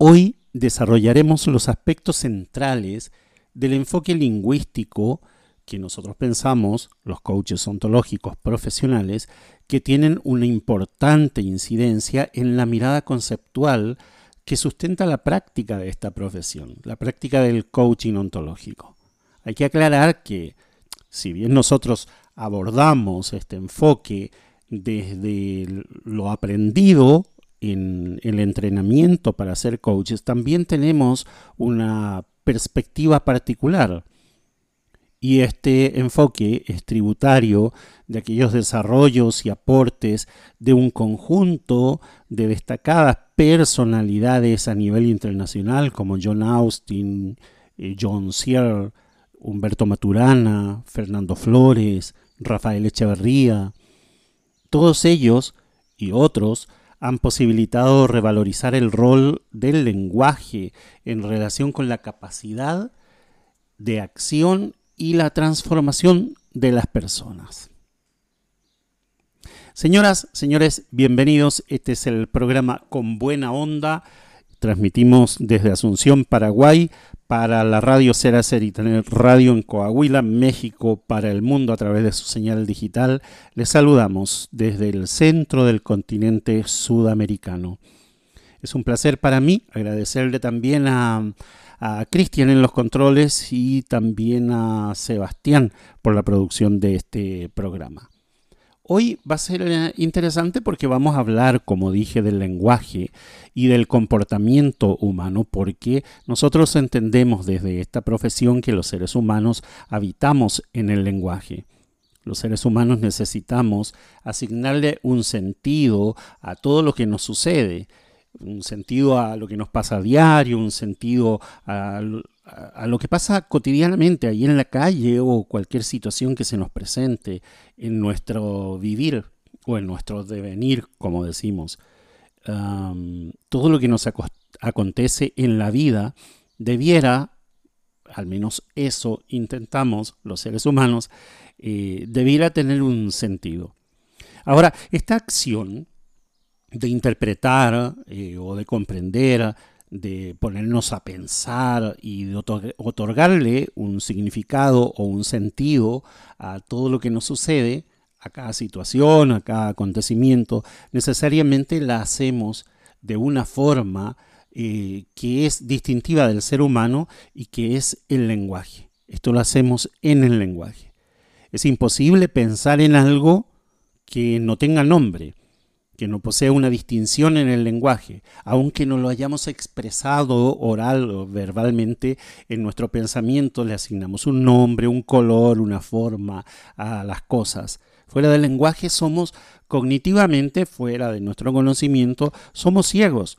Hoy desarrollaremos los aspectos centrales del enfoque lingüístico que nosotros pensamos, los coaches ontológicos profesionales, que tienen una importante incidencia en la mirada conceptual que sustenta la práctica de esta profesión, la práctica del coaching ontológico. Hay que aclarar que si bien nosotros abordamos este enfoque desde lo aprendido en el entrenamiento para ser coaches, también tenemos una perspectiva particular. Y este enfoque es tributario de aquellos desarrollos y aportes de un conjunto de destacadas personalidades a nivel internacional como John Austin, eh, John Searle, Humberto Maturana, Fernando Flores, Rafael Echeverría. Todos ellos y otros han posibilitado revalorizar el rol del lenguaje en relación con la capacidad de acción y la transformación de las personas. Señoras, señores, bienvenidos. Este es el programa Con Buena Onda. Transmitimos desde Asunción, Paraguay, para la radio Ser y tener Radio en Coahuila, México, para el mundo a través de su señal digital. Les saludamos desde el centro del continente sudamericano. Es un placer para mí agradecerle también a, a Cristian en los controles y también a Sebastián por la producción de este programa. Hoy va a ser eh, interesante porque vamos a hablar, como dije, del lenguaje y del comportamiento humano, porque nosotros entendemos desde esta profesión que los seres humanos habitamos en el lenguaje. Los seres humanos necesitamos asignarle un sentido a todo lo que nos sucede, un sentido a lo que nos pasa a diario, un sentido a, a, lo que pasa cotidianamente ahí en la calle o cualquier situación que se nos presente en nuestro vivir o en nuestro devenir, como decimos. todo lo que nos acontece en la vida debiera, al menos eso intentamos los seres humanos, eh, debiera tener un sentido. Ahora, esta acción de interpretar eh, o de comprender de ponernos a pensar y de otorgarle un significado o un sentido a todo lo que nos sucede, a cada situación, a cada acontecimiento, necesariamente la hacemos de una forma eh, que es distintiva del ser humano y que es el lenguaje. Esto lo hacemos en el lenguaje. Es imposible pensar en algo que no tenga nombre que no posee una distinción en el lenguaje, aunque no lo hayamos expresado oral o verbalmente, en nuestro pensamiento le asignamos un nombre, un color, una forma a las cosas. Fuera del lenguaje somos cognitivamente, fuera de nuestro conocimiento, somos ciegos,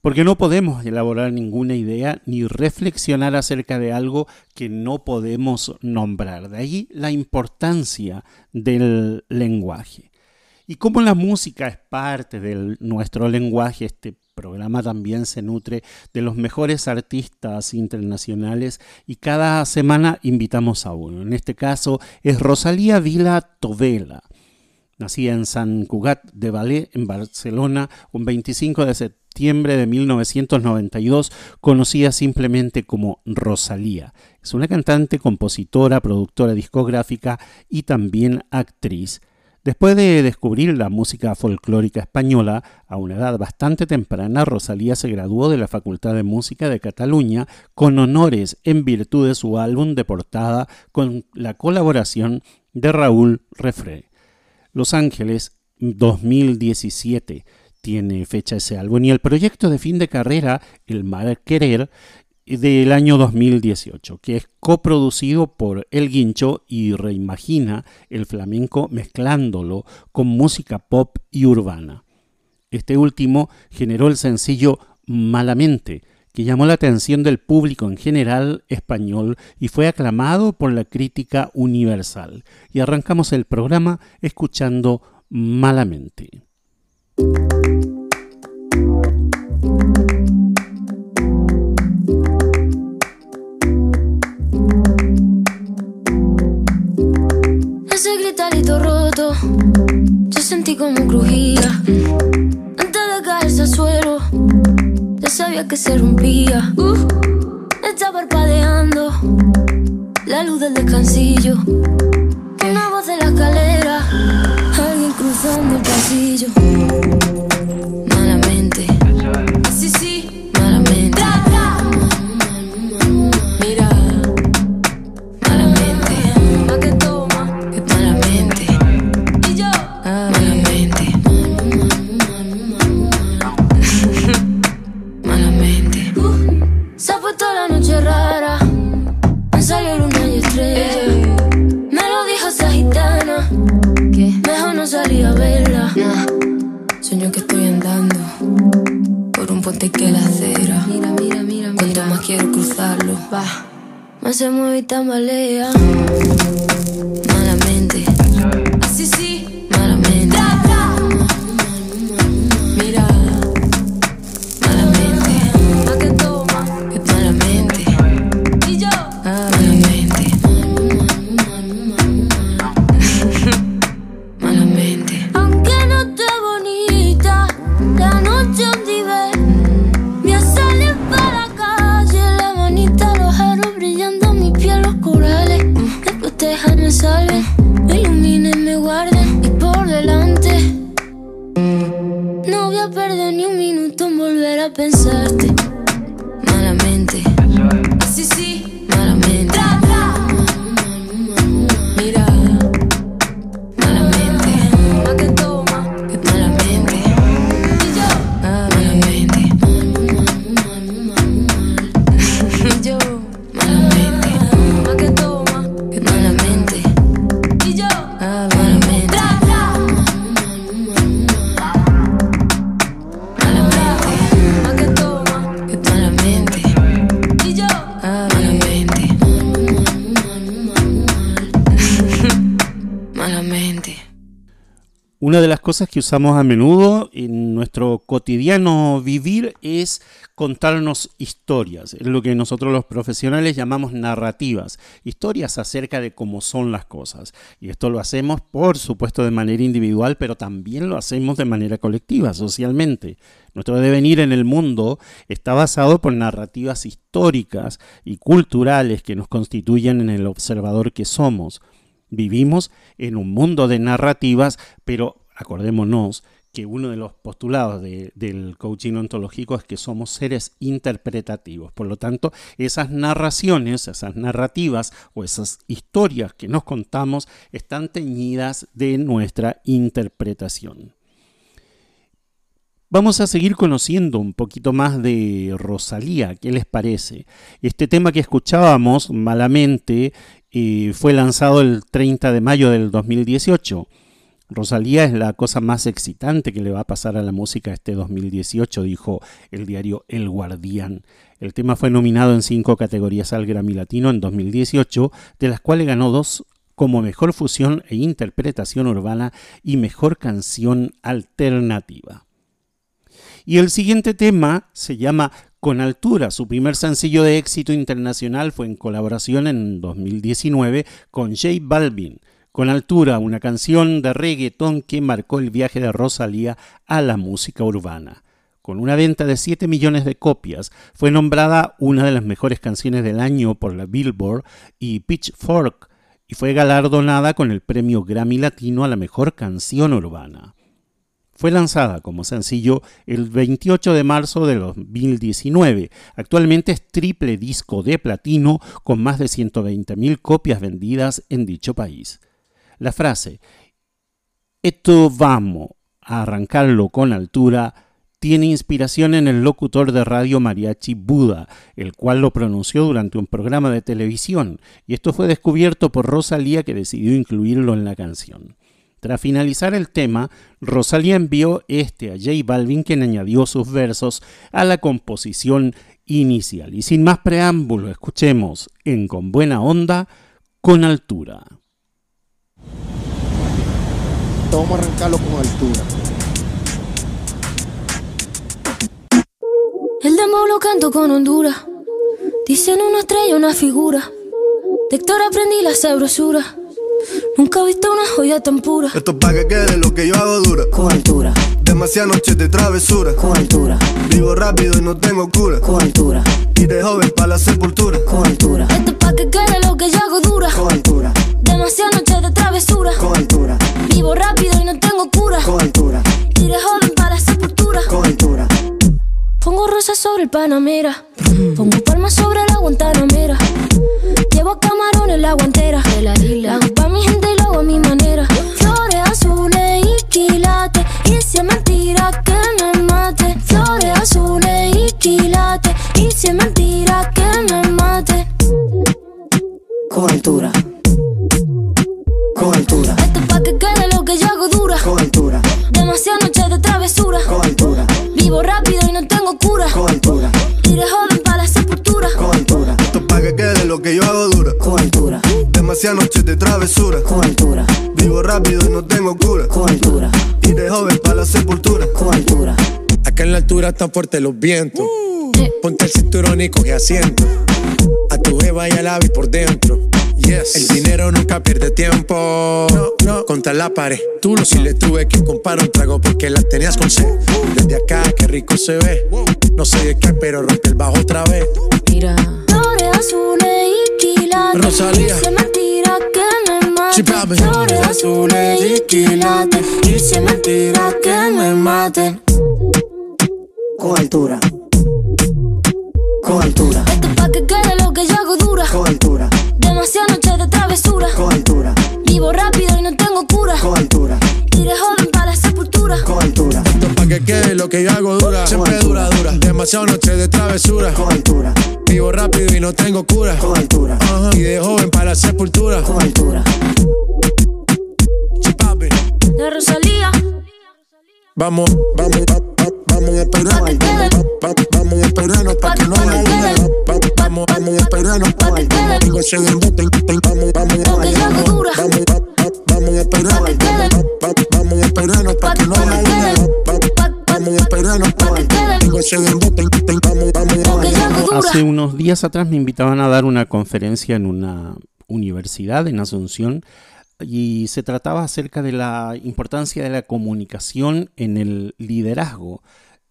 porque no podemos elaborar ninguna idea ni reflexionar acerca de algo que no podemos nombrar. De ahí la importancia del lenguaje. Y como la música es parte de nuestro lenguaje, este programa también se nutre de los mejores artistas internacionales y cada semana invitamos a uno. En este caso es Rosalía Vila Tovela. Nacida en San Cugat de Valais, en Barcelona, un 25 de septiembre de 1992, conocida simplemente como Rosalía. Es una cantante, compositora, productora discográfica y también actriz. Después de descubrir la música folclórica española, a una edad bastante temprana, Rosalía se graduó de la Facultad de Música de Cataluña con honores en virtud de su álbum de portada con la colaboración de Raúl Refré. Los Ángeles 2017 tiene fecha ese álbum y el proyecto de fin de carrera, El Mal Querer, del año 2018, que es coproducido por El Guincho y reimagina el flamenco mezclándolo con música pop y urbana. Este último generó el sencillo Malamente, que llamó la atención del público en general español y fue aclamado por la crítica universal. Y arrancamos el programa escuchando Malamente. Sentí como crujía. Antes de caerse al suelo, ya sabía que se rompía. Uh, está parpadeando la luz del descansillo. Cosas que usamos a menudo en nuestro cotidiano vivir es contarnos historias, es lo que nosotros los profesionales llamamos narrativas, historias acerca de cómo son las cosas. Y esto lo hacemos, por supuesto, de manera individual, pero también lo hacemos de manera colectiva, socialmente. Nuestro devenir en el mundo está basado por narrativas históricas y culturales que nos constituyen en el observador que somos. Vivimos en un mundo de narrativas, pero acordémonos que uno de los postulados de- del coaching ontológico es que somos seres interpretativos. Por lo tanto, esas narraciones, esas narrativas o esas historias que nos contamos están teñidas de nuestra interpretación. Vamos a seguir conociendo un poquito más de Rosalía, ¿qué les parece? Este tema que escuchábamos malamente eh, fue lanzado el 30 de mayo del 2018. Rosalía es la cosa más excitante que le va a pasar a la música este 2018, dijo el diario El Guardián. El tema fue nominado en cinco categorías al Grammy Latino en 2018, de las cuales ganó dos como mejor fusión e interpretación urbana y mejor canción alternativa. Y el siguiente tema se llama Con Altura. Su primer sencillo de éxito internacional fue en colaboración en 2019 con J Balvin. Con Altura, una canción de reggaetón que marcó el viaje de Rosalía a la música urbana. Con una venta de 7 millones de copias, fue nombrada una de las mejores canciones del año por la Billboard y Pitchfork y fue galardonada con el premio Grammy Latino a la mejor canción urbana. Fue lanzada como sencillo el 28 de marzo de 2019. Actualmente es triple disco de platino con más de 120.000 copias vendidas en dicho país. La frase Esto vamos a arrancarlo con altura tiene inspiración en el locutor de radio mariachi Buda, el cual lo pronunció durante un programa de televisión, y esto fue descubierto por Rosalía que decidió incluirlo en la canción. Tras finalizar el tema, Rosalía envió este a J Balvin, quien añadió sus versos a la composición inicial. Y sin más preámbulo, escuchemos en Con Buena Onda, con altura. Vamos a arrancarlo con altura. El demo lo canto con Honduras. Dicen una estrella, una figura. De Héctor aprendí la sabrosura. Nunca he visto una joya tan pura. Esto es pa' que quede lo que yo hago dura. Con altura. Demasiadas noches de travesura. Con altura. Vivo rápido y no tengo cura. Con altura. Y de joven pa' la sepultura. Con altura. Esto es pa' que quede lo que yo hago dura. Con altura. Demasiadas noches de travesura. Con altura. Vivo rápido y no tengo cura. Con altura. Iré joven para la sepultura. Con altura. Pongo rosas sobre el Panamera. Pongo palmas sobre la Guantanamera. Llevo camarones en la guantera. La hago pa' mi gente y lo hago a mi manera. Flores azules y quilates. Y si es mentira que me mate. Flores azules y quilates. Y si es mentira que me mate. Con altura. Con altura. Iré joven para la sepultura. Con altura. Esto es pa' que quede lo que yo hago dura. Con altura. Demasiadas noches de travesura. Con altura. Vivo rápido y no tengo cura. Con altura. Y de joven pa' la sepultura. Con altura. Acá en la altura están fuertes los vientos. Ponte el cinturón y coge asiento. A tu jeva y al ave por dentro. Yes. El dinero nunca pierde tiempo. No, no. Contra la pared. Tú lo si le tuve que comprar un trago porque la tenías con sed. Desde acá, qué rico se ve. No sé de qué, pero rompe el bajo otra vez. Mira. Flores azules y quilates. Rosalía. Es mentira que me mate. Sí. Flores azules y quilates. Es mentira que me mate. Con altura. Con altura. Esto es pa' que quede lo que yo hago dura. Con altura. Demasiadas travesura. Con altura. Vivo rápido y no tengo cura. Con altura. Iré joven para la sepultura. Con altura. Esto es pa' que quede lo que yo hago dura. Siempre dura, dura. Demasiadas noches de travesura. Con altura. Vivo rápido y no tengo cura. Con altura. Ajá. Y de joven para la sepultura. Con altura. La Rosalía. Vamos, vamos, va- va- vamos a esperarnos. Va- va- Vamos a esperarnos pa' que no haya esperarnos se. Vamos, vamos, vamos, vamos a esperarnos. Vamos a esperarnos pa' que no haya Vamos a esperarnos se. Vamos, vamos. Hace unos días atrás me invitaban a dar una conferencia en una universidad en Asunción y se trataba acerca de la importancia de la comunicación en el liderazgo.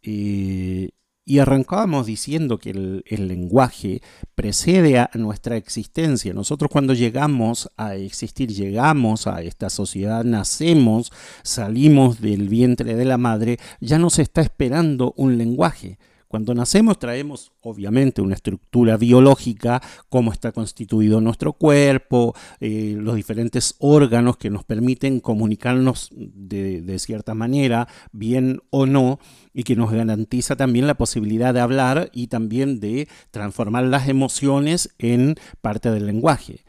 Eh, y arrancábamos diciendo que el, el lenguaje precede a nuestra existencia. Nosotros cuando llegamos a existir, llegamos a esta sociedad, nacemos, salimos del vientre de la madre, ya nos está esperando un lenguaje. Cuando nacemos traemos obviamente una estructura biológica, cómo está constituido nuestro cuerpo, eh, los diferentes órganos que nos permiten comunicarnos de, de cierta manera, bien o no, y que nos garantiza también la posibilidad de hablar y también de transformar las emociones en parte del lenguaje.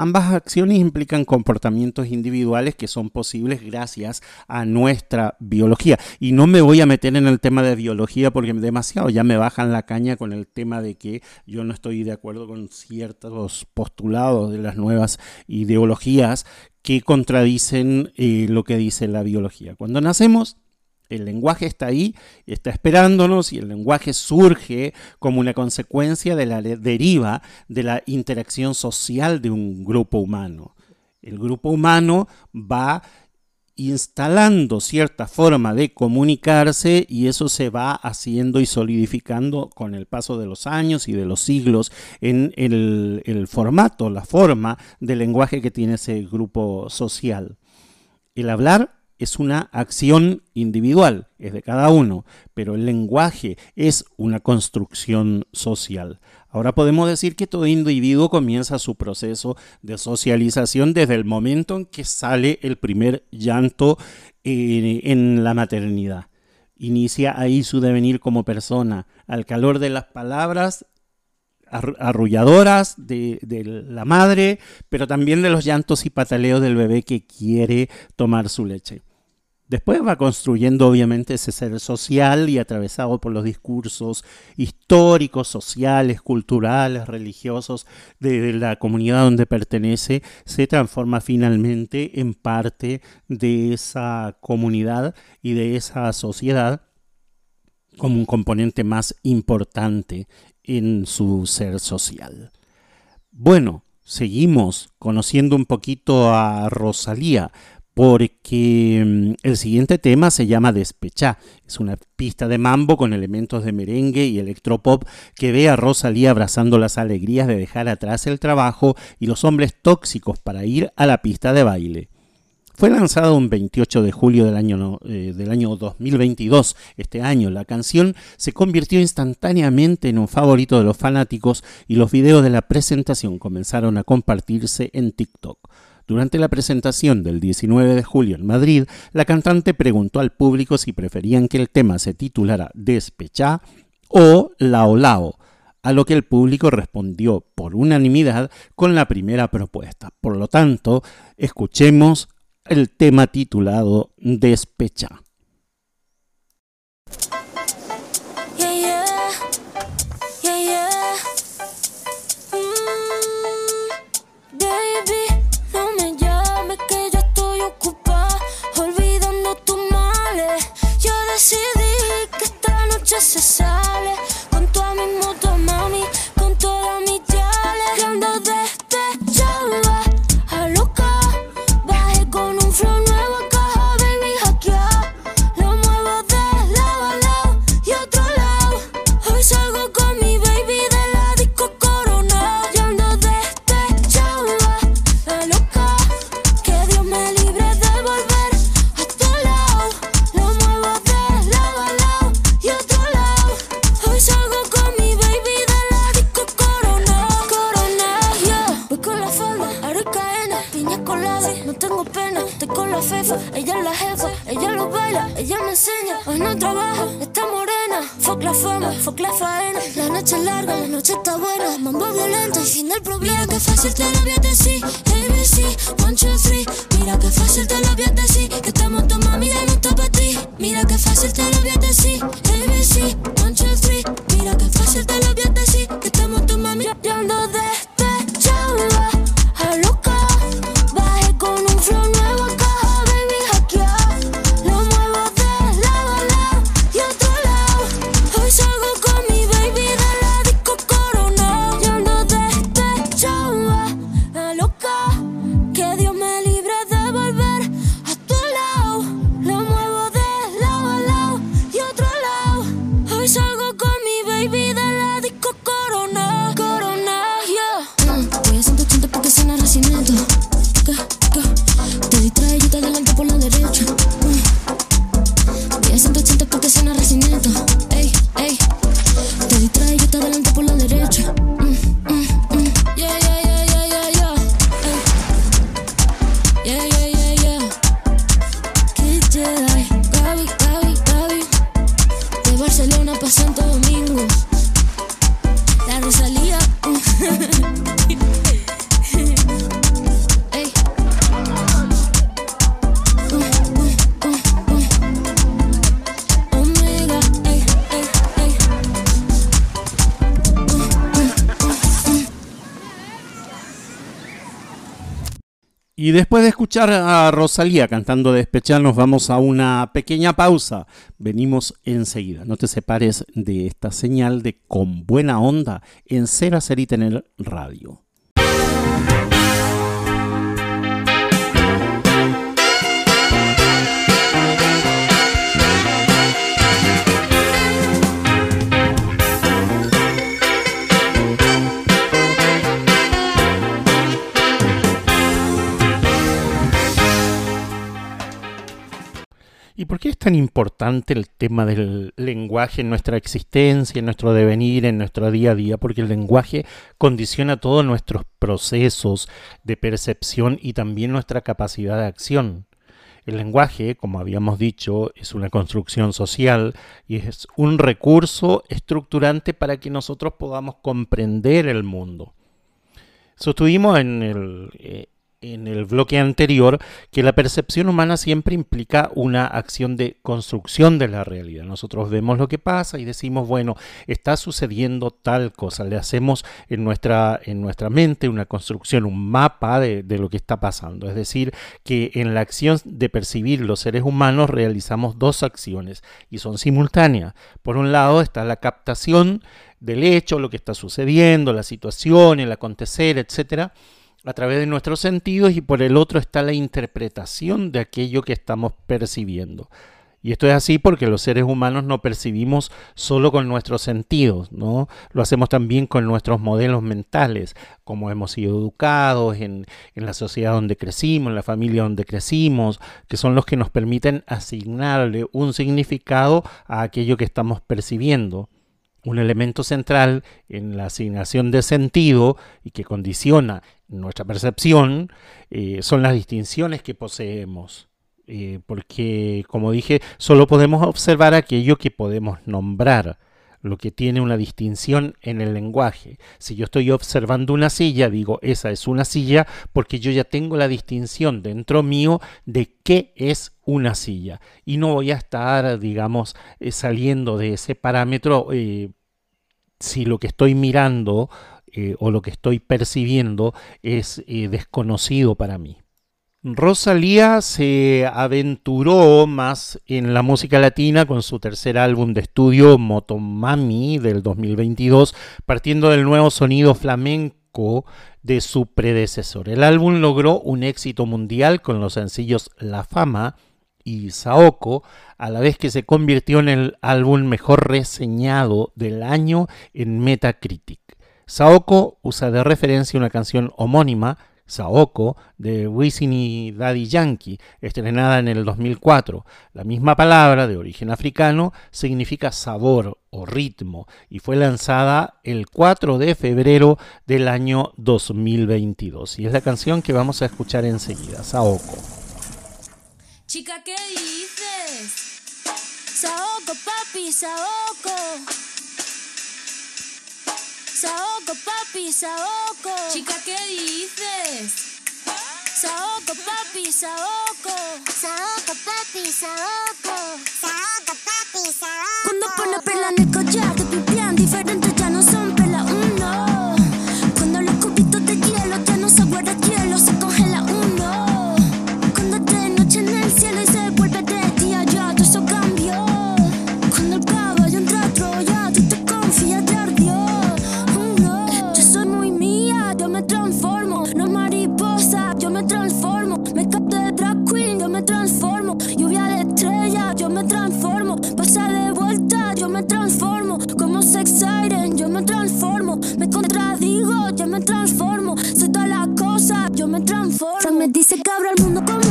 Ambas acciones implican comportamientos individuales que son posibles gracias a nuestra biología. Y no me voy a meter en el tema de biología porque demasiado ya me bajan la caña con el tema de que yo no estoy de acuerdo con ciertos postulados de las nuevas ideologías que contradicen eh, lo que dice la biología. Cuando nacemos, el lenguaje está ahí, está esperándonos y el lenguaje surge como una consecuencia de la deriva de la interacción social de un grupo humano. El grupo humano va instalando cierta forma de comunicarse y eso se va haciendo y solidificando con el paso de los años y de los siglos en el, el formato, la forma del lenguaje que tiene ese grupo social. El hablar es una acción individual, es de cada uno, pero el lenguaje es una construcción social. Ahora podemos decir que todo individuo comienza su proceso de socialización desde el momento en que sale el primer llanto eh, en la maternidad. Inicia ahí su devenir como persona. Al calor de las palabras arrulladoras de, de, la madre, pero también de los llantos y pataleos del bebé que quiere tomar su leche. Después va construyendo obviamente ese ser social y atravesado por los discursos históricos, sociales, culturales, religiosos de la comunidad donde pertenece, se transforma finalmente en parte de esa comunidad y de esa sociedad como un componente más importante en su ser social. Bueno, seguimos conociendo un poquito a Rosalía porque mm, el siguiente tema se llama Despechá. Es una pista de mambo con elementos de merengue y electropop que ve a Rosalía abrazando las alegrías de dejar atrás el trabajo y los hombres tóxicos para ir a la pista de baile. Fue lanzado un 28 de julio del año, eh, del año 2022. Este año la canción se convirtió instantáneamente en un favorito de los fanáticos y los videos de la presentación comenzaron a compartirse en TikTok. Durante la presentación del 19 de julio en Madrid, la cantante preguntó al público si preferían que el tema se titulara Despechá o Lao Lao, a lo que el público respondió por unanimidad con la primera propuesta. Por lo tanto, escuchemos el tema titulado Despechá. Enseña. Hoy no trabaja, está morena. Fuck la fama, fuck la faena. La noche es larga, la noche está buena. Mambo violento y fin del problema. Mira que fácil te lo voy a. ABC, one, two, three. Mira que fácil te lo voy a. Que estamos tu mami ya no está para ti. Mira que fácil te lo voy a. ABC, one, two, three. Mira que fácil te lo voy a. Que estamos tu mami ya ando despechada. Y después de escuchar a Rosalía cantando Despechá, nos vamos a una pequeña pausa. Venimos enseguida. No te separes de esta señal de Con Buena Onda en Ser, Hacer y Tener Radio. ¿Y por qué es tan importante el tema del lenguaje en nuestra existencia, en nuestro devenir, en nuestro día a día? Porque el lenguaje condiciona todos nuestros procesos de percepción y también nuestra capacidad de acción. El lenguaje, como habíamos dicho, es una construcción social y es un recurso estructurante para que nosotros podamos comprender el mundo. Sostuvimos en el, eh, en el bloque anterior que la percepción humana siempre implica una acción de construcción de la realidad. Nosotros vemos lo que pasa y decimos, bueno, está sucediendo tal cosa. Le hacemos en nuestra, en nuestra mente una construcción, un mapa de, de lo que está pasando. Es decir, que en la acción de percibir los seres humanos realizamos dos acciones y son simultáneas. Por un lado está la captación del hecho, lo que está sucediendo, la situación, el acontecer, etcétera a través de nuestros sentidos y por el otro está la interpretación de aquello que estamos percibiendo. Y esto es así porque los seres humanos no percibimos solo con nuestros sentidos, ¿no? Lo hacemos también con nuestros modelos mentales, como hemos sido educados en, en, la sociedad donde crecimos, en la familia donde crecimos, que son los que nos permiten asignarle un significado a aquello que estamos percibiendo un elemento central en la asignación de sentido y que condiciona nuestra percepción eh, son las distinciones que poseemos. Eh, porque, como dije, solo podemos observar aquello que podemos nombrar, lo que tiene una distinción en el lenguaje. Si yo estoy observando una silla, digo, esa es una silla, porque yo ya tengo la distinción dentro mío de qué es una silla. Y no voy a estar, digamos, eh, saliendo de ese parámetro si lo que estoy mirando eh, o lo que estoy percibiendo es eh, desconocido para mí. Rosalía se aventuró más en la música latina con su tercer álbum de estudio Motomami del 2022, partiendo del nuevo sonido flamenco de su predecesor. El álbum logró un éxito mundial con los sencillos La Fama y Saoko, a la vez que se convirtió en el álbum mejor reseñado del año en Metacritic. Saoko usa de referencia una canción homónima, Saoko, de Wisin y Daddy Yankee, estrenada en el 2004. La misma palabra, de origen africano, significa sabor o ritmo y fue lanzada el 4 de febrero del año 2022. Y es la canción que vamos a escuchar enseguida, Saoko. Chica, ¿qué dices? Saoko, papi, Saoko. Saoko, papi, Saoko. Chica, ¿qué dices? Saoko, papi, Saoko. Saoko, papi, Saoko. Saoko, papi, Saoko. Cuando pone perla en el collar, te me me dice que abro el mundo como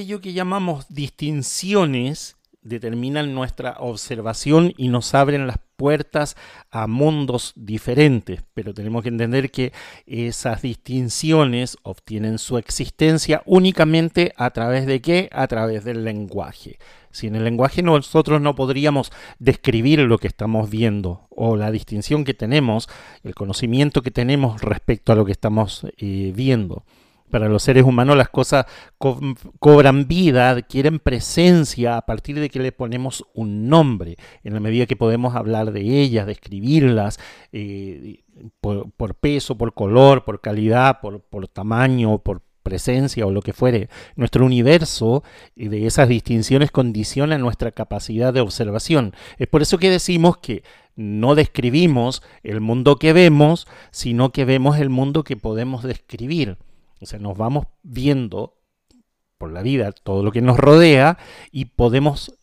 aquello que llamamos distinciones determinan nuestra observación y nos abren las puertas a mundos diferentes, pero tenemos que entender que esas distinciones obtienen su existencia únicamente a través de qué? A través del lenguaje. Si en el lenguaje nosotros no podríamos describir lo que estamos viendo o la distinción que tenemos, el conocimiento que tenemos respecto a lo que estamos eh, viendo. Para los seres humanos las cosas co cobran vida, adquieren presencia a partir de que le ponemos un nombre, en la medida que podemos hablar de ellas, describirlas, eh, por, peso, por color, por calidad, por, por tamaño, por presencia o lo que fuere, nuestro universo y de esas distinciones condiciona nuestra capacidad de observación. Es por eso que decimos que no describimos el mundo que vemos, sino que vemos el mundo que podemos describir. O sea, nos vamos viendo por la vida todo lo que nos rodea y podemos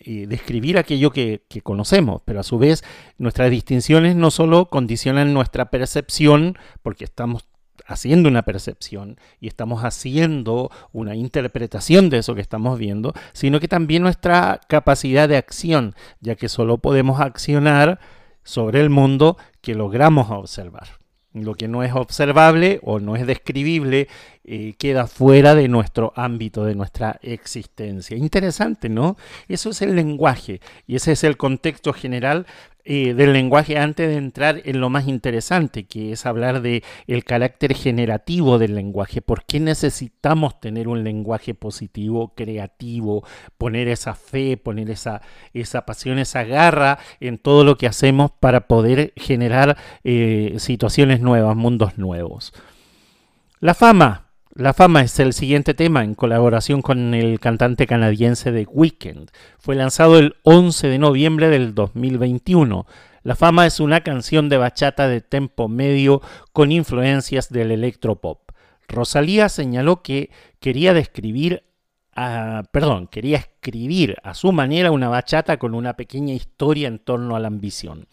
eh, describir aquello que, que, conocemos, pero a su vez nuestras distinciones no solo condicionan nuestra percepción, porque estamos haciendo una percepción y estamos haciendo una interpretación de eso que estamos viendo, sino que también nuestra capacidad de acción, ya que solo podemos accionar sobre el mundo que logramos observar. Lo que no es observable o no es describible eh, queda fuera de nuestro ámbito, de nuestra existencia. Interesante, ¿no? Eso es el lenguaje y ese es el contexto general eh, del lenguaje antes de entrar en lo más interesante, que es hablar de el carácter generativo del lenguaje. ¿Por qué necesitamos tener un lenguaje positivo, creativo, poner esa fe, poner esa, esa pasión, esa garra en todo lo que hacemos para poder generar eh, situaciones nuevas, mundos nuevos? La fama, la fama es el siguiente tema en colaboración con el cantante canadiense The Weeknd. Fue lanzado el 11 de noviembre del 2021. La fama es una canción de bachata de tempo medio con influencias del electropop. Rosalía señaló que quería describir perdón, quería escribir a su manera una bachata con una pequeña historia en torno a la ambición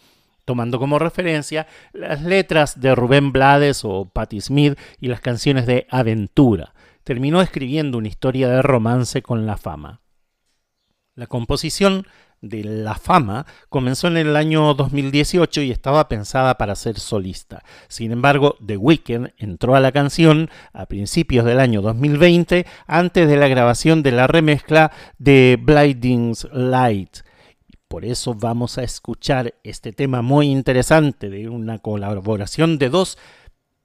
tomando como referencia las letras de Rubén Blades o Patti Smith y las canciones de Aventura. Terminó escribiendo una historia de romance con la fama. La composición de La Fama comenzó en el año 2018 y estaba pensada para ser solista. Sin embargo, The Weeknd entró a la canción a principios del año 2020 antes de la grabación de la remezcla de Blinding Light por eso vamos a escuchar este tema muy interesante de una colaboración de dos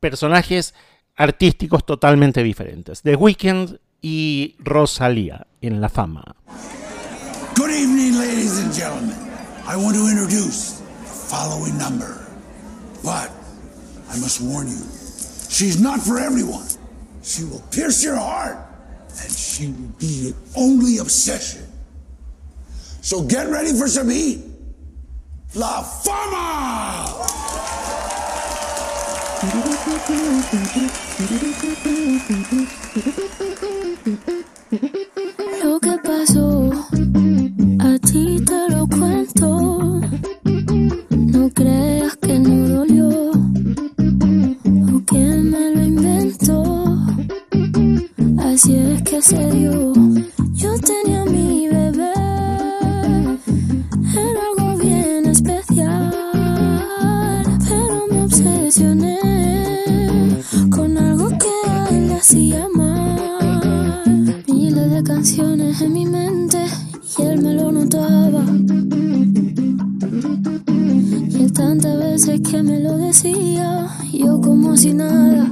personajes artísticos totalmente diferentes, The Weeknd y Rosalía en La Fama. Good evening, ladies and gentlemen. I want to introduce the following number. But I must warn you, she's not for everyone. She will pierce your heart, and she will be your only obsession. So get ready for some heat. La Fama! Lo que pasó, a ti te lo cuento. No creas que no dolió o que me lo inventó. Así es que se dio. Yo tenía mi bebé. A él le hacía mal. Miles de canciones en mi mente y él me lo notaba. Y él tantas veces que me lo decía, yo como si nada.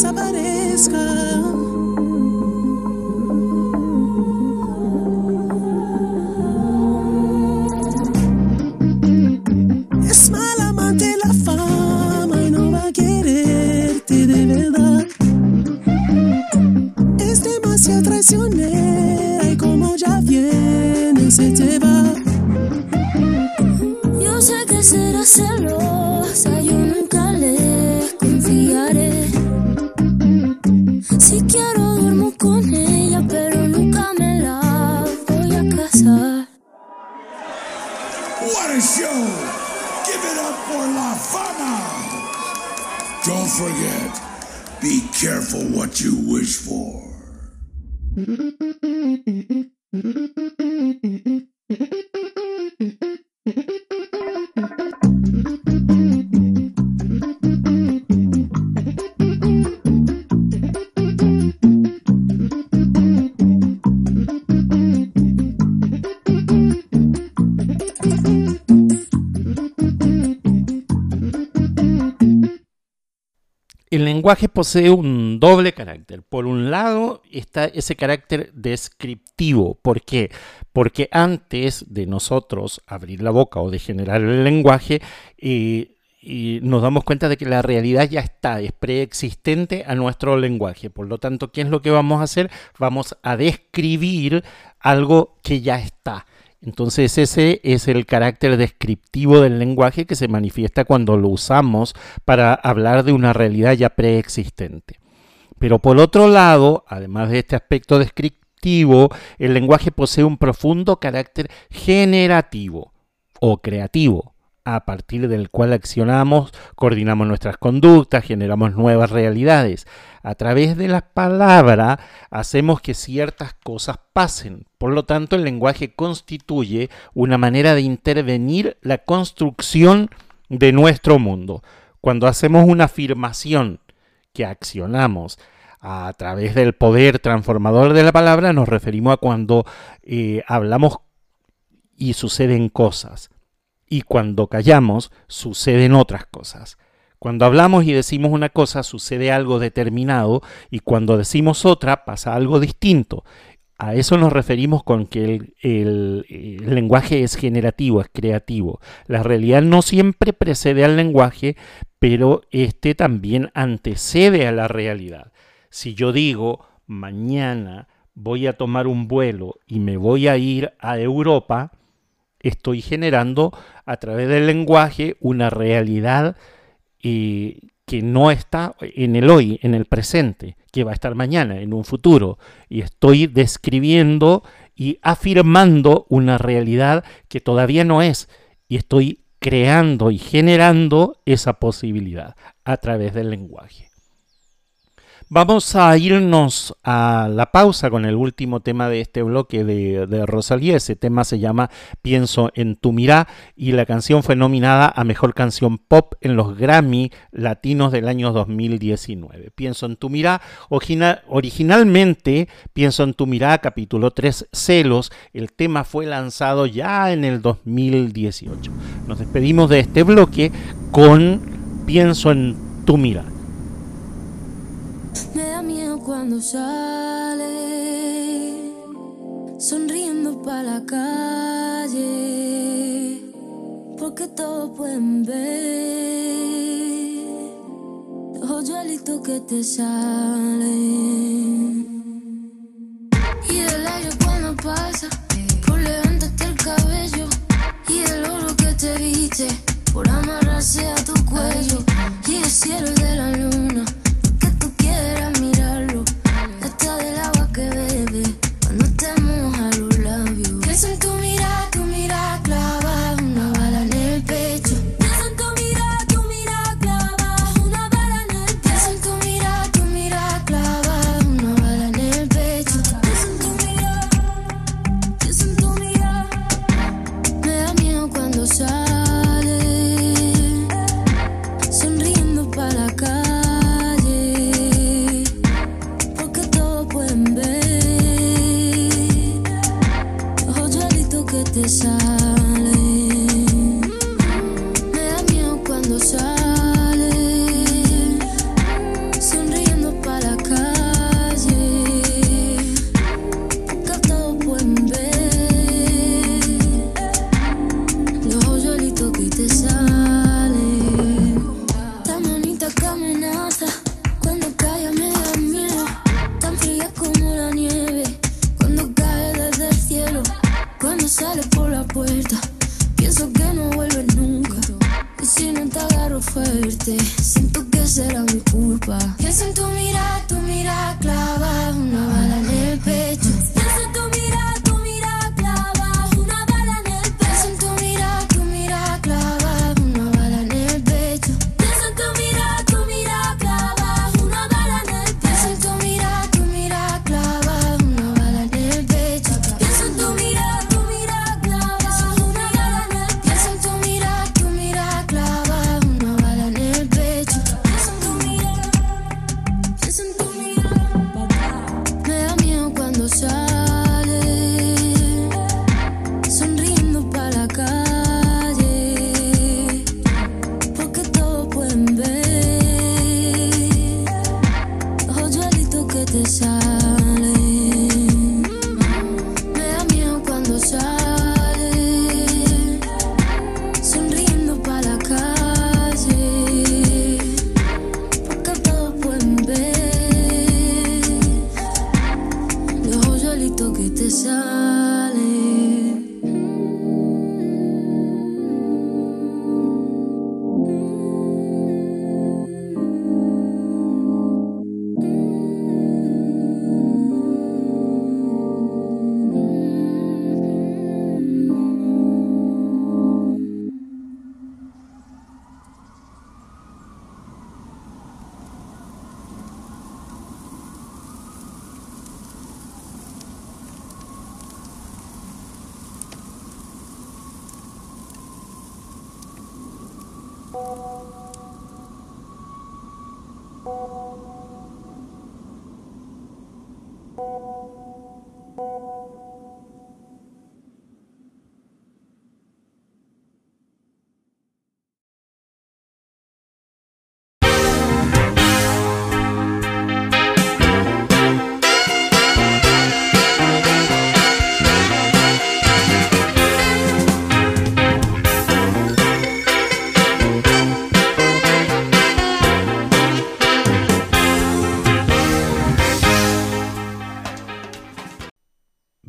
desapareçam. Lenguaje posee un doble carácter. Por un lado está ese carácter descriptivo. ¿Por qué? Porque antes de nosotros abrir la boca o de generar el lenguaje, eh, y nos damos cuenta de que la realidad ya está, es preexistente a nuestro lenguaje. Por lo tanto, ¿qué es lo que vamos a hacer? Vamos a describir algo que ya está. Entonces ese es el carácter descriptivo del lenguaje que se manifiesta cuando lo usamos para hablar de una realidad ya preexistente. Pero por otro lado, además de este aspecto descriptivo, el lenguaje posee un profundo carácter generativo o creativo a partir del cual accionamos, coordinamos nuestras conductas, generamos nuevas realidades. A través de la palabra hacemos que ciertas cosas pasen. Por lo tanto, el lenguaje constituye una manera de intervenir la construcción de nuestro mundo. Cuando hacemos una afirmación que accionamos a través del poder transformador de la palabra, nos referimos a cuando eh, hablamos y suceden cosas y cuando callamos suceden otras cosas. Cuando hablamos y decimos una cosa sucede algo determinado y cuando decimos otra pasa algo distinto. A eso nos referimos con que el, lenguaje es generativo, es creativo. La realidad no siempre precede al lenguaje, pero este también antecede a la realidad. Si yo digo mañana voy a tomar un vuelo y me voy a ir a Europa, estoy generando a través del lenguaje una realidad eh, que no está en el hoy, en el presente, que va a estar mañana, en un futuro. Y estoy describiendo y afirmando una realidad que todavía no es. Y estoy creando y generando esa posibilidad a través del lenguaje. Vamos a irnos a la pausa con el último tema de este bloque de, Rosalía. Ese tema se llama Pienso en tu mirá y la canción fue nominada a Mejor Canción Pop en los Grammy Latinos del año 2019. Pienso en tu mirá, original, originalmente Pienso en tu mirá, capítulo 3, Celos. El tema fue lanzado ya en el 2018. Nos despedimos de este bloque con Pienso en tu mirá. Cuando sale, sonriendo para la calle, porque todos pueden ver los hoyuelitos que te salen. Y el aire cuando pasa, por levantarte el cabello, y el oro que te viste, por amarrarse a tu cuello, y el cielo de la luna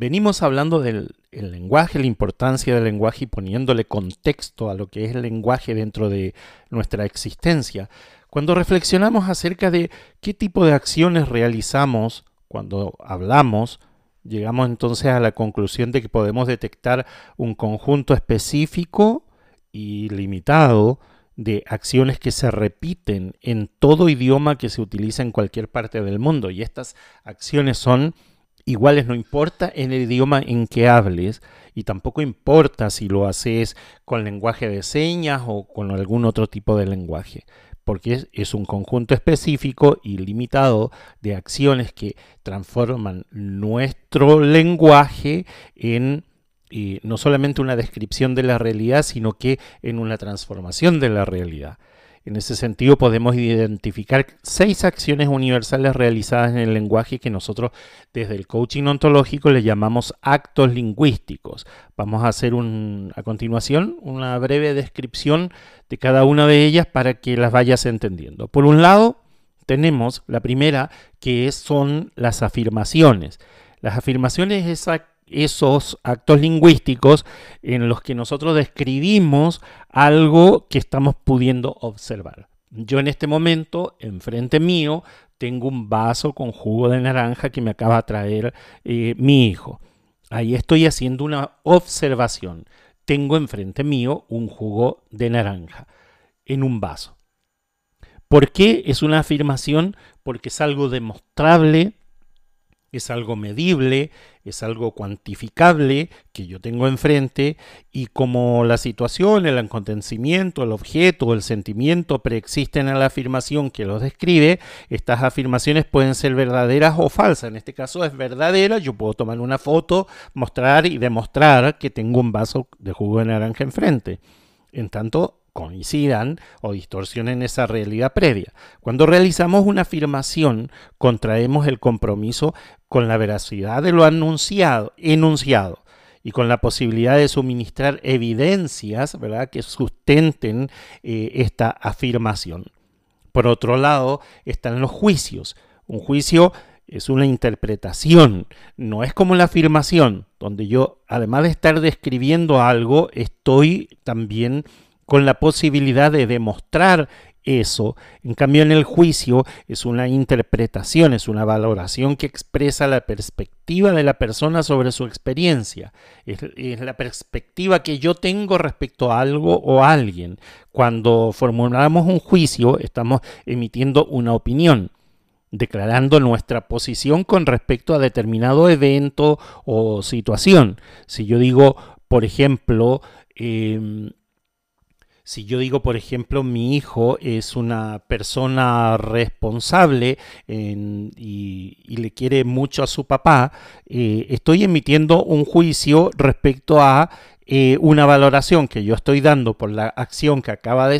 Venimos hablando del el lenguaje, la importancia del lenguaje y poniéndole contexto a lo que es el lenguaje dentro de nuestra existencia. Cuando reflexionamos acerca de qué tipo de acciones realizamos cuando hablamos, llegamos entonces a la conclusión de que podemos detectar un conjunto específico y limitado de acciones que se repiten en todo idioma que se utiliza en cualquier parte del mundo. Y estas acciones son iguales, no importa en el idioma en que hables y tampoco importa si lo haces con lenguaje de señas o con algún otro tipo de lenguaje, porque es, un conjunto específico y limitado de acciones que transforman nuestro lenguaje en eh, no solamente una descripción de la realidad, sino que en una transformación de la realidad. En ese sentido podemos identificar seis acciones universales realizadas en el lenguaje que nosotros desde el coaching ontológico le llamamos actos lingüísticos. Vamos a hacer un, a continuación una breve descripción de cada una de ellas para que las vayas entendiendo. Por un lado, tenemos la primera que son las afirmaciones. Las afirmaciones es esos actos lingüísticos en los que nosotros describimos algo que estamos pudiendo observar. Yo en este momento, enfrente mío, tengo un vaso con jugo de naranja que me acaba de traer eh, mi hijo. Ahí estoy haciendo una observación. Tengo enfrente mío un jugo de naranja en un vaso. ¿Por qué es una afirmación? Porque es algo demostrable, es algo medible, es algo cuantificable que yo tengo enfrente y como la situación, el acontecimiento, el objeto, el sentimiento preexisten a la afirmación que los describe, estas afirmaciones pueden ser verdaderas o falsas. En este caso es verdadera, yo puedo tomar una foto, mostrar y demostrar que tengo un vaso de jugo de naranja enfrente. En tanto, coincidan o distorsionen esa realidad previa. Cuando realizamos una afirmación, contraemos el compromiso con la veracidad de lo anunciado, enunciado y con la posibilidad de suministrar evidencias ¿verdad? que sustenten eh, esta afirmación. Por otro lado, están los juicios. Un juicio es una interpretación, no es como la afirmación, donde yo, además de estar describiendo algo, estoy también con la posibilidad de demostrar eso. En cambio, en el juicio es una interpretación, es una valoración que expresa la perspectiva de la persona sobre su experiencia. Es, la perspectiva que yo tengo respecto a algo o a alguien. Cuando formulamos un juicio, estamos emitiendo una opinión declarando nuestra posición con respecto a determinado evento o situación. Si yo digo, por ejemplo, eh, si yo digo, por ejemplo, mi hijo es una persona responsable y, le quiere mucho a su papá, eh, estoy emitiendo un juicio respecto a eh, una valoración que yo estoy dando por la acción que acaba de,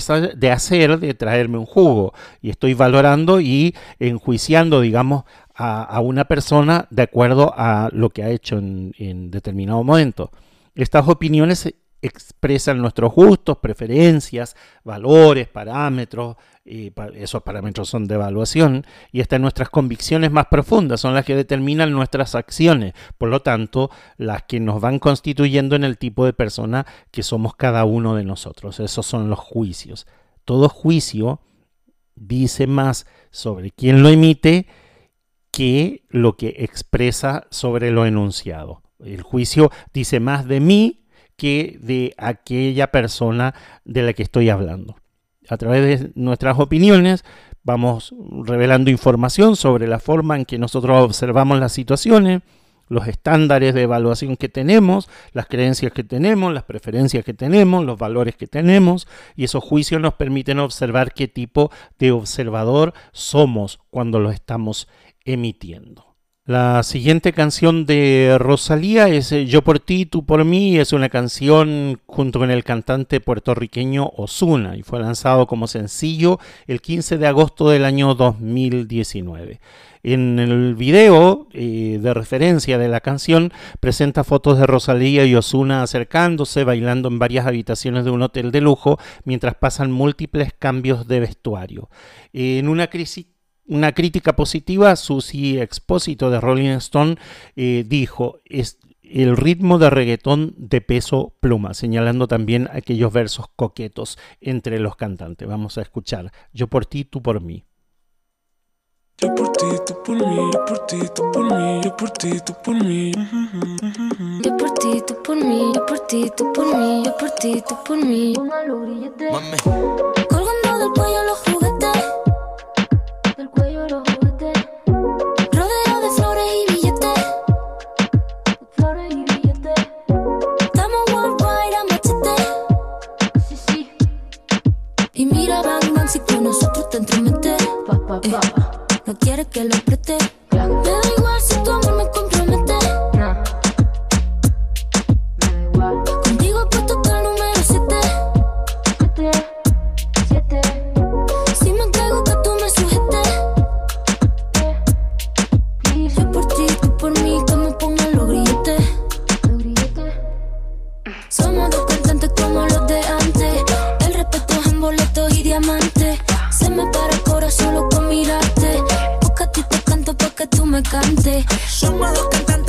hacer, de traerme un jugo, y estoy valorando y enjuiciando, digamos, a, una persona de acuerdo a lo que ha hecho en determinado momento. Estas opiniones expresan nuestros gustos, preferencias, valores, parámetros, y esos parámetros son de evaluación, y estas nuestras convicciones más profundas son las que determinan nuestras acciones, por lo tanto, las que nos van constituyendo en el tipo de persona que somos cada uno de nosotros. Esos son los juicios. Todo juicio dice más sobre quién lo emite que lo que expresa sobre lo enunciado. El juicio dice más de mí que de aquella persona de la que estoy hablando. A través de nuestras opiniones vamos revelando información sobre la forma en que nosotros observamos las situaciones, los estándares de evaluación que tenemos, las creencias que tenemos, las preferencias que tenemos, los valores que tenemos, y esos juicios nos permiten observar qué tipo de observador somos cuando lo estamos emitiendo. La siguiente canción de Rosalía es eh, Yo por ti, tú por mí. Es una canción junto con el cantante puertorriqueño Osuna y fue lanzado como sencillo el 15 de agosto del año 2019. En el video eh, de referencia de la canción presenta fotos de Rosalía y Osuna acercándose, bailando en varias habitaciones de un hotel de lujo mientras pasan múltiples cambios de vestuario. En una crisis una crítica positiva, Susi Expósito de Rolling Stone eh, dijo, es el ritmo de reggaetón de peso pluma, señalando también aquellos versos coquetos entre los cantantes. Vamos a escuchar, yo por ti, tú por mí. Yo por ti, tú por mí, yo por ti, tú por mí, yo por ti, tú por mí. Yo por ti, tú por mí, yo por ti, tú por mí, yo por ti, tú por mí. Colgando del cuello los si con nosotros te pa, pa. No quieres que lo preste. Me me cantes. Somos dos cantantes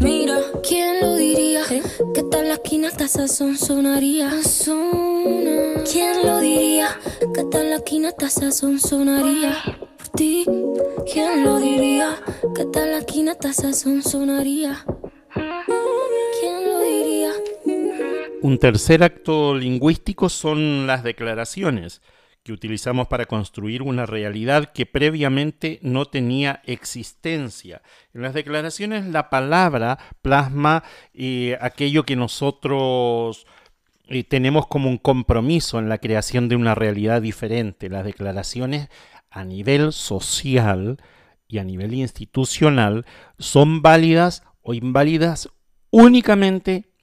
mira, ¿quién lo diría? Que tal la esquina hasta sazón sonaría. ¿Quién lo diría? Que tal la esquina hasta sazón sonaría. Por ti, ¿quién lo diría? Que tal la esquina hasta sazón sonaría. ¿Quién lo diría? Un tercer acto lingüístico son las declaraciones que utilizamos para construir una realidad que previamente no tenía existencia. En las declaraciones la palabra plasma eh, aquello que nosotros eh, tenemos como un compromiso en la creación de una realidad diferente. Las declaraciones a nivel social y a nivel institucional son válidas o inválidas únicamente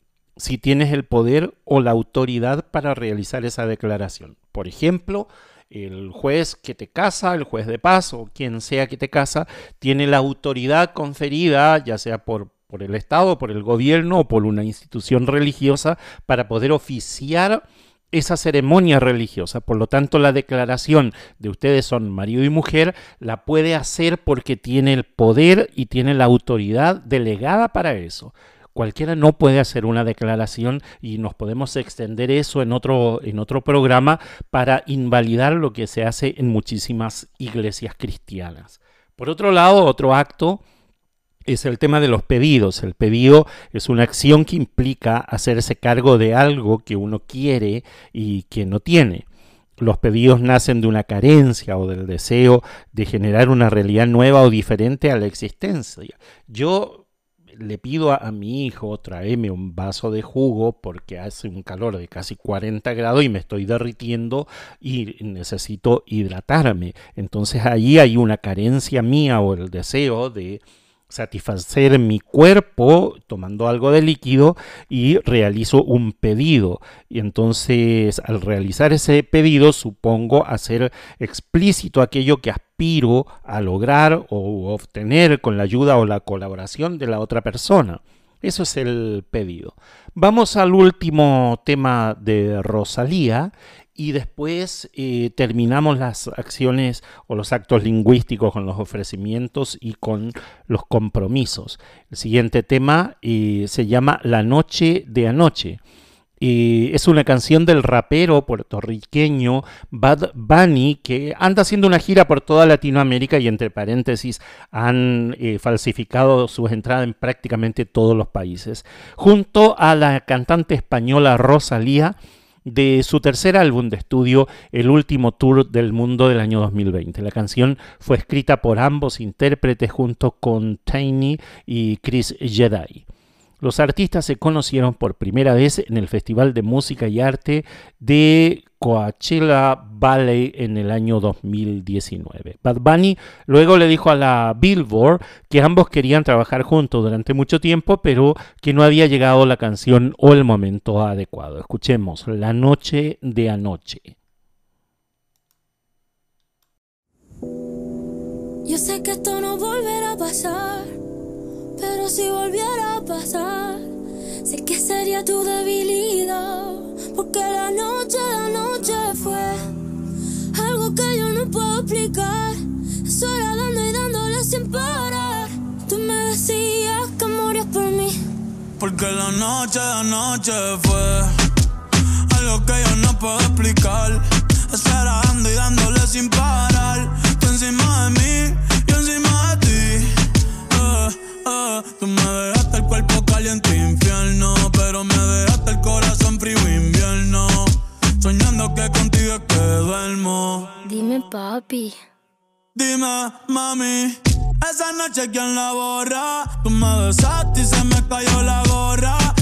si tienes el poder o la autoridad para realizar esa declaración. Por ejemplo, el juez que te casa, el juez de paz o quien sea que te casa, tiene la autoridad conferida, ya sea por, por el Estado, por el gobierno o por una institución religiosa, para poder oficiar esa ceremonia religiosa. Por lo tanto, la declaración de ustedes son marido y mujer la puede hacer porque tiene el poder y tiene la autoridad delegada para eso. Cualquiera no puede hacer una declaración y nos podemos extender eso en otro, en otro programa para invalidar lo que se hace en muchísimas iglesias cristianas. Por otro lado, otro acto es el tema de los pedidos. El pedido es una acción que implica hacerse cargo de algo que uno quiere y que no tiene. Los pedidos nacen de una carencia o del deseo de generar una realidad nueva o diferente a la existencia. Yo le pido a, mi hijo tráeme un vaso de jugo porque hace un calor de casi 40 grados y me estoy derritiendo y necesito hidratarme. Entonces ahí hay una carencia mía o el deseo de satisfacer mi cuerpo tomando algo de líquido y realizo un pedido. Y entonces al realizar ese pedido supongo hacer explícito aquello que aspiro a lograr o obtener con la ayuda o la colaboración de la otra persona. Eso es el pedido. Vamos al último tema de Rosalía y después eh, terminamos las acciones o los actos lingüísticos con los ofrecimientos y con los compromisos. El siguiente tema eh, se llama La noche de anoche. Eh, es una canción del rapero puertorriqueño Bad Bunny que anda haciendo una gira por toda Latinoamérica y entre paréntesis han eh, falsificado sus entradas en prácticamente todos los países. Junto a la cantante española Rosalía de su tercer álbum de estudio, El último tour del mundo del año 2020. La canción fue escrita por ambos intérpretes junto con Tiny y Chris Jedi. Los artistas se conocieron por primera vez en el Festival de Música y Arte de Coachella Valley en el año 2019. Bad Bunny luego le dijo a la Billboard que ambos querían trabajar juntos durante mucho tiempo, pero que no había llegado la canción o el momento adecuado. Escuchemos La noche de anoche. Yo sé que esto no volverá a pasar, pero si volviera a pasar, sé que sería tu debilidad, porque la noche fue algo que yo no puedo explicar. Hora dando y dándole sin parar. Tú me decías que morías por mí. Porque la noche de anoche fue algo que yo no puedo explicar. Estar dando y dándole sin parar. Tú encima de mí, yo encima de ti. Eh, tú me dejaste el cuerpo caliente infierno, pero me dejaste el corazón frío invierno. Duermo. Dime, papi. Dime, mami, esa noche quién la borra. Tú me besaste y se me cayó la gorra.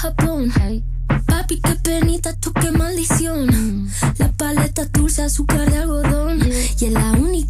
Japón. Papi, qué penita, tú qué maldición. La paleta dulce, azúcar de algodón. Y es la única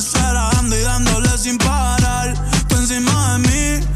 Eso era dando y dándole sin parar. Tú encima de mí,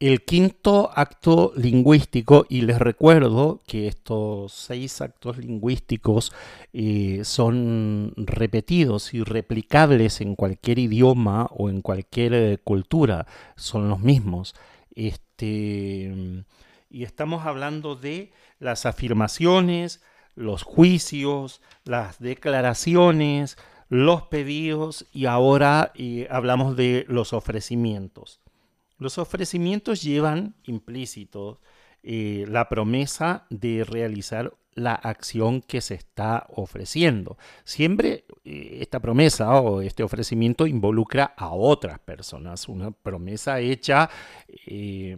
El quinto acto lingüístico, y les recuerdo que estos seis actos lingüísticos eh, son repetidos y replicables en cualquier idioma o en cualquier eh, cultura, son los mismos. Este, y estamos hablando de las afirmaciones, los juicios, las declaraciones, los pedidos y ahora eh, hablamos de los ofrecimientos. Los ofrecimientos llevan implícito eh, la promesa de realizar la acción que se está ofreciendo. Siempre eh, esta promesa o este ofrecimiento involucra a otras personas. Una promesa hecha eh,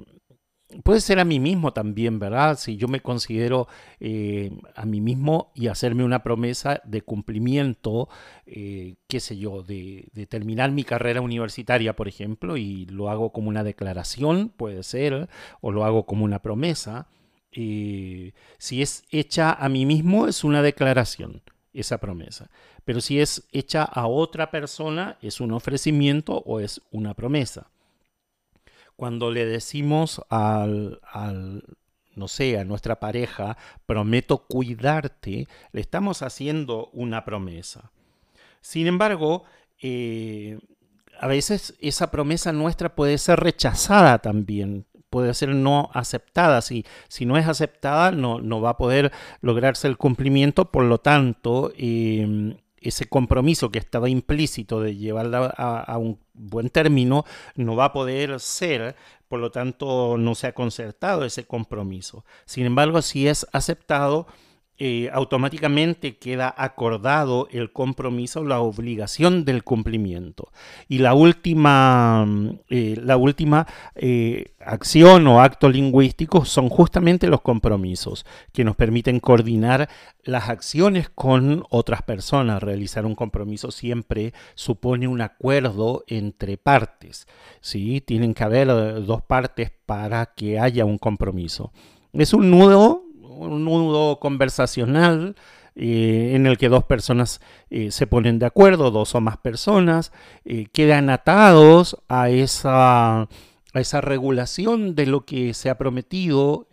puede ser a mí mismo también, ¿verdad? Si yo me considero eh, a mí mismo y hacerme una promesa de cumplimiento, eh, qué sé yo, de, terminar mi carrera universitaria, por ejemplo, y lo hago como una declaración, puede ser, o lo hago como una promesa. Eh, si es hecha a mí mismo, es una declaración, esa promesa. Pero si es hecha a otra persona, es un ofrecimiento o es una promesa cuando le decimos al, no sé, a nuestra pareja, prometo cuidarte, le estamos haciendo una promesa. Sin embargo, eh, a veces esa promesa nuestra puede ser rechazada también, puede ser no aceptada. Si, si no es aceptada, no, no, va a poder lograrse el cumplimiento, por lo tanto, eh, ese compromiso que estaba implícito de llevarla a, a, un buen término no va a poder ser, por lo tanto no se ha concertado ese compromiso. Sin embargo, si es aceptado, eh, automáticamente queda acordado el compromiso, la obligación del cumplimiento. Y la última, eh, la última eh, acción o acto lingüístico son justamente los compromisos, que nos permiten coordinar las acciones con otras personas. Realizar un compromiso siempre supone un acuerdo entre partes. ¿sí? Tienen que haber dos partes para que haya un compromiso. Es un nudo un nudo conversacional eh, en el que dos personas eh, se ponen de acuerdo, dos o más personas, eh, quedan atados a esa, a esa regulación de lo que se ha prometido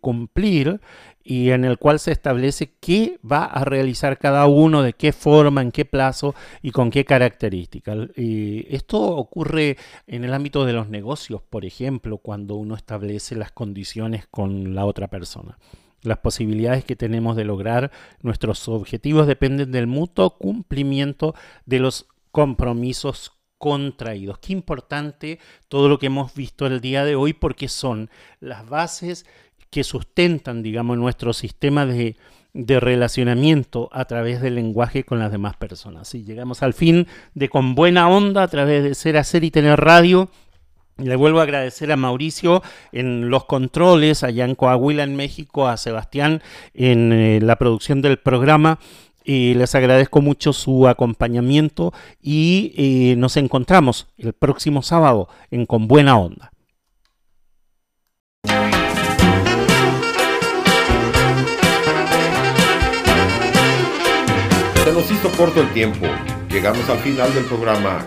cumplir y en el cual se establece qué va a realizar cada uno, de qué forma, en qué plazo y con qué características. esto ocurre en el ámbito de los negocios, por ejemplo, cuando uno establece las condiciones con la otra persona. Las posibilidades que tenemos de lograr nuestros objetivos dependen del mutuo cumplimiento de los compromisos contraídos. Qué importante todo lo que hemos visto el día de hoy porque son las bases que sustentan, digamos, nuestro sistema de, de relacionamiento a través del lenguaje con las demás personas. Y llegamos al fin de Con Buena Onda a través de Ser, Hacer y Tener Radio. Le vuelvo a agradecer a Mauricio en los controles, allá en Coahuila, en México, a Sebastián en eh, la producción del programa. Les agradezco mucho su acompañamiento y eh, nos encontramos el próximo sábado en Con Buena Onda. Se nos hizo corto el tiempo. Llegamos al final del programa